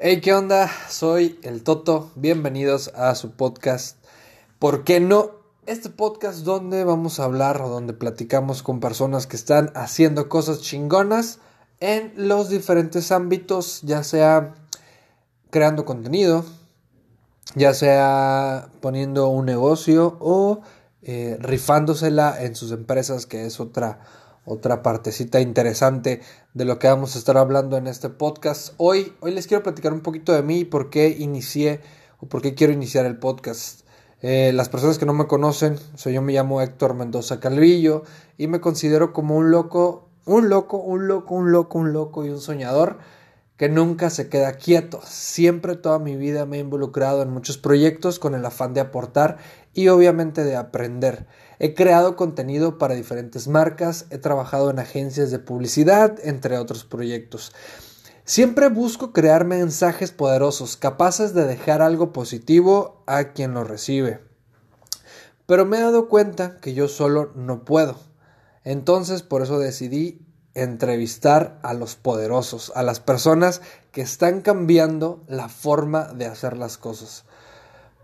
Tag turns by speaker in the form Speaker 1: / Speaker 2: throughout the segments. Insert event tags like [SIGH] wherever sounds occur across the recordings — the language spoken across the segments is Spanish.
Speaker 1: Hey, ¿qué onda? Soy el Toto. Bienvenidos a su podcast. ¿Por qué no? Este podcast donde vamos a hablar o donde platicamos con personas que están haciendo cosas chingonas en los diferentes ámbitos, ya sea creando contenido, ya sea poniendo un negocio o eh, rifándosela en sus empresas, que es otra otra partecita interesante de lo que vamos a estar hablando en este podcast. Hoy, hoy les quiero platicar un poquito de mí y por qué inicié o por qué quiero iniciar el podcast. Eh, las personas que no me conocen, soy yo me llamo Héctor Mendoza Calvillo y me considero como un loco, un loco, un loco, un loco, un loco y un soñador que nunca se queda quieto. Siempre toda mi vida me he involucrado en muchos proyectos con el afán de aportar y obviamente de aprender. He creado contenido para diferentes marcas, he trabajado en agencias de publicidad, entre otros proyectos. Siempre busco crear mensajes poderosos, capaces de dejar algo positivo a quien lo recibe. Pero me he dado cuenta que yo solo no puedo. Entonces por eso decidí entrevistar a los poderosos, a las personas que están cambiando la forma de hacer las cosas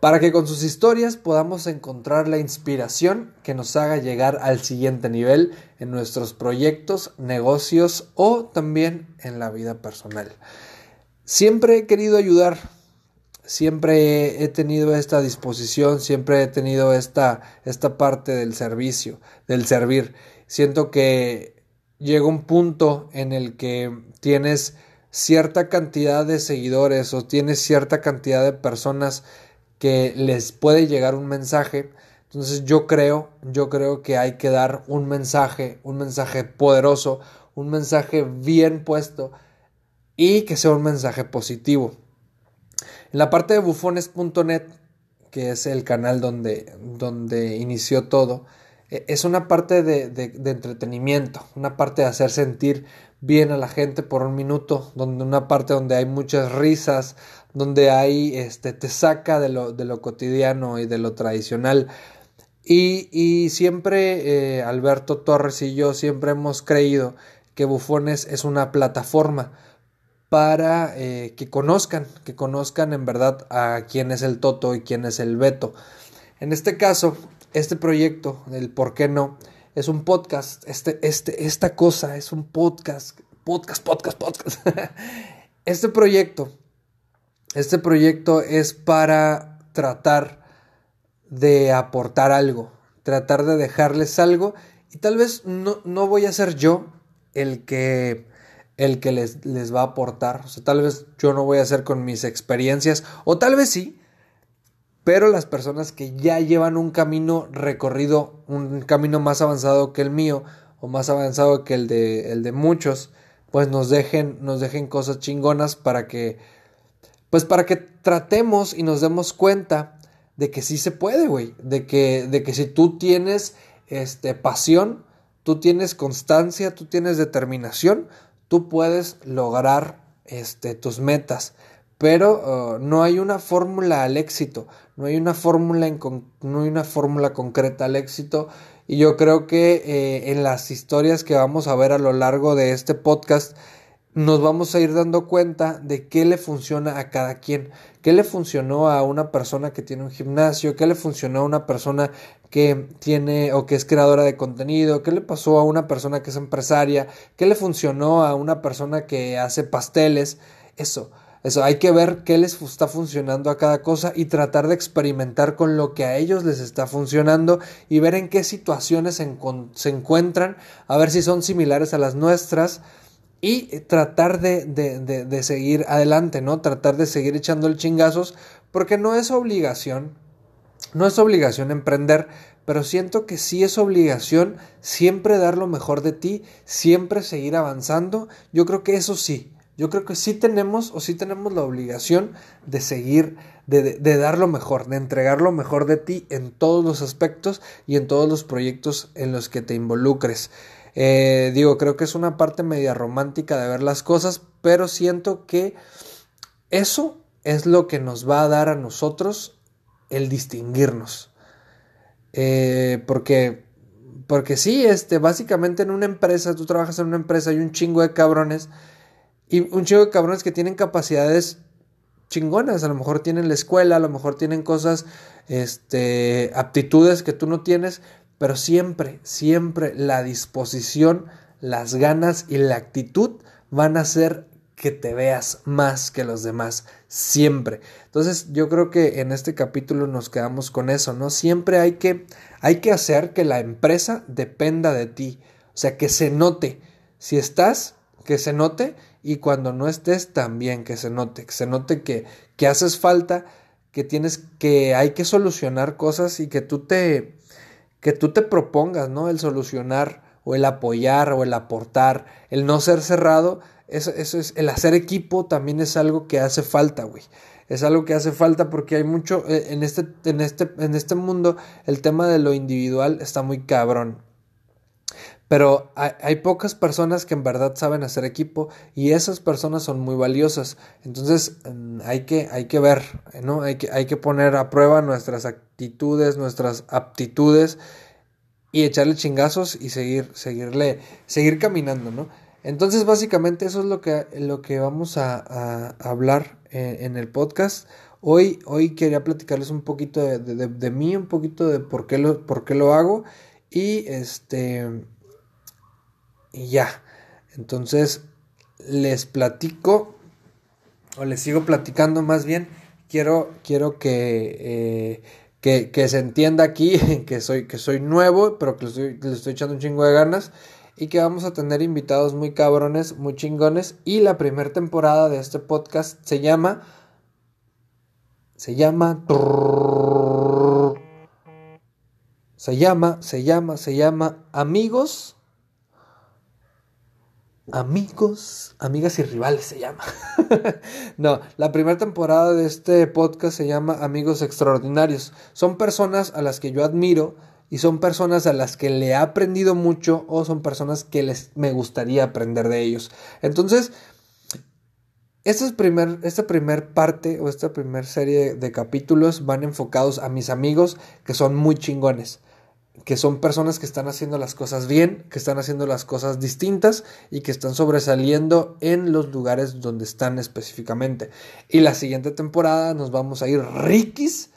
Speaker 1: para que con sus historias podamos encontrar la inspiración que nos haga llegar al siguiente nivel en nuestros proyectos, negocios o también en la vida personal. Siempre he querido ayudar, siempre he tenido esta disposición, siempre he tenido esta, esta parte del servicio, del servir. Siento que llega un punto en el que tienes cierta cantidad de seguidores o tienes cierta cantidad de personas que les puede llegar un mensaje. Entonces yo creo, yo creo que hay que dar un mensaje, un mensaje poderoso, un mensaje bien puesto y que sea un mensaje positivo. En la parte de bufones.net, que es el canal donde, donde inició todo, es una parte de, de, entretenimiento, una parte de hacer sentir bien a la gente por un minuto, donde una parte donde hay muchas risas, donde hay, este, te saca de lo, de lo cotidiano y de lo tradicional. Y, y siempre eh, Alberto Torres y yo siempre hemos creído que Bufones es una plataforma para eh, que conozcan, que conozcan en verdad a quién es el Toto y quién es el Beto. En este caso, este proyecto, el por qué no, es un podcast, este, este, esta cosa es un podcast, podcast, podcast, podcast. [LAUGHS] este proyecto este proyecto es para tratar de aportar algo, tratar de dejarles algo y tal vez no, no voy a ser yo el que, el que les, les, va a aportar, o sea, tal vez yo no voy a ser con mis experiencias o tal vez sí, pero las personas que ya llevan un camino recorrido, un camino más avanzado que el mío o más avanzado que el de, el de muchos, pues nos dejen, nos dejen cosas chingonas para que pues para que tratemos y nos demos cuenta de que sí se puede, güey. De que, de que si tú tienes este, pasión, tú tienes constancia, tú tienes determinación, tú puedes lograr este, tus metas. Pero uh, no hay una fórmula al éxito, no hay una fórmula, no hay una fórmula concreta al éxito. Y yo creo que eh, en las historias que vamos a ver a lo largo de este podcast, nos vamos a ir dando cuenta de qué le funciona a cada quien, qué le funcionó a una persona que tiene un gimnasio, qué le funcionó a una persona que tiene o que es creadora de contenido, qué le pasó a una persona que es empresaria, qué le funcionó a una persona que hace pasteles, eso. Eso, hay que ver qué les está funcionando a cada cosa y tratar de experimentar con lo que a ellos les está funcionando y ver en qué situaciones se, se encuentran, a ver si son similares a las nuestras, y tratar de, de, de, seguir adelante, ¿no? Tratar de seguir echando el chingazos, porque no es obligación, no es obligación emprender, pero siento que sí es obligación siempre dar lo mejor de ti, siempre seguir avanzando. Yo creo que eso sí, yo creo que sí tenemos o sí tenemos la obligación de seguir, de, de, dar lo mejor, de entregar lo mejor de ti en todos los aspectos y en todos los proyectos en los que te involucres. Eh, digo, creo que es una parte media romántica de ver las cosas, pero siento que eso es lo que nos va a dar a nosotros el distinguirnos. Eh, porque, porque sí, este, básicamente en una empresa, tú trabajas en una empresa, hay un chingo de cabrones y un chingo de cabrones que tienen capacidades chingonas, a lo mejor tienen la escuela, a lo mejor tienen cosas, este, aptitudes que tú no tienes, pero siempre, siempre la disposición, las ganas y la actitud van a hacer que te veas más que los demás, siempre. Entonces yo creo que en este capítulo nos quedamos con eso, ¿no? Siempre hay que, hay que hacer que la empresa dependa de ti, o sea, que se note. Si estás, que se note y cuando no estés también que se note, que se note que, que haces falta, que tienes que hay que solucionar cosas y que tú te que tú te propongas, ¿no? El solucionar o el apoyar o el aportar, el no ser cerrado, eso, eso es el hacer equipo también es algo que hace falta, güey. Es algo que hace falta porque hay mucho eh, en este en este en este mundo el tema de lo individual está muy cabrón. Pero hay, pocas personas que en verdad saben hacer equipo y esas personas son muy valiosas. Entonces hay que, hay que ver, ¿no? Hay que, hay que poner a prueba nuestras actitudes, nuestras aptitudes y echarle chingazos y seguir, seguirle, seguir caminando, ¿no? Entonces básicamente eso es lo que, lo que vamos a, hablar en, el podcast. Hoy, hoy quería platicarles un poquito de, de, mí, un poquito de por qué lo, por qué lo hago y este y ya. Entonces, les platico, o les sigo platicando más bien, quiero, quiero que, eh, que, se entienda aquí [LAUGHS] que soy, que soy nuevo, pero que le estoy, le estoy echando un chingo de ganas y que vamos a tener invitados muy cabrones, muy chingones. Y la primera temporada de este podcast se llama. Se llama. Se llama, se llama, se llama Amigos Amigos, amigas y rivales se llama. [LAUGHS] no, la primera temporada de este podcast se llama Amigos Extraordinarios. Son personas a las que yo admiro y son personas a las que le he aprendido mucho o son personas que les me gustaría aprender de ellos. Entonces, esta, es primer, esta primer parte o esta primera serie de capítulos van enfocados a mis amigos que son muy chingones que son personas que están haciendo las cosas bien, que están haciendo las cosas distintas y que están sobresaliendo en los lugares donde están específicamente. Y la siguiente temporada nos vamos a ir riquis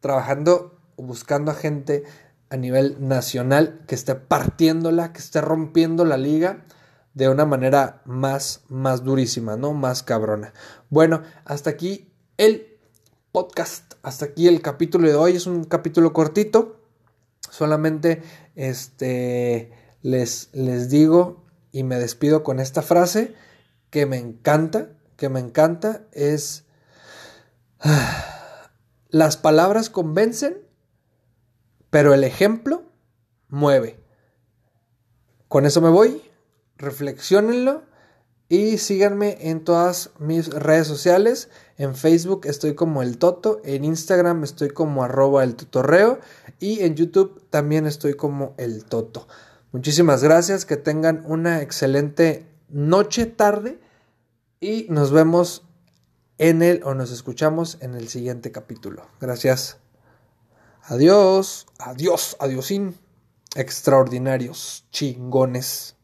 Speaker 1: trabajando buscando a gente a nivel nacional que esté partiéndola, que esté rompiendo la liga de una manera más, más durísima, ¿no? Más cabrona. Bueno, hasta aquí el podcast, hasta aquí el capítulo de hoy. Es un capítulo cortito Solamente este, les, les digo y me despido con esta frase que me encanta, que me encanta, es, [SIGHS] las palabras convencen, pero el ejemplo mueve. Con eso me voy, reflexionenlo y síganme en todas mis redes sociales. En Facebook estoy como el Toto, en Instagram estoy como arroba el tutorreo y en YouTube también estoy como el Toto. Muchísimas gracias, que tengan una excelente noche, tarde y nos vemos en el o nos escuchamos en el siguiente capítulo. Gracias. Adiós, adiós, adiósín. Extraordinarios, chingones.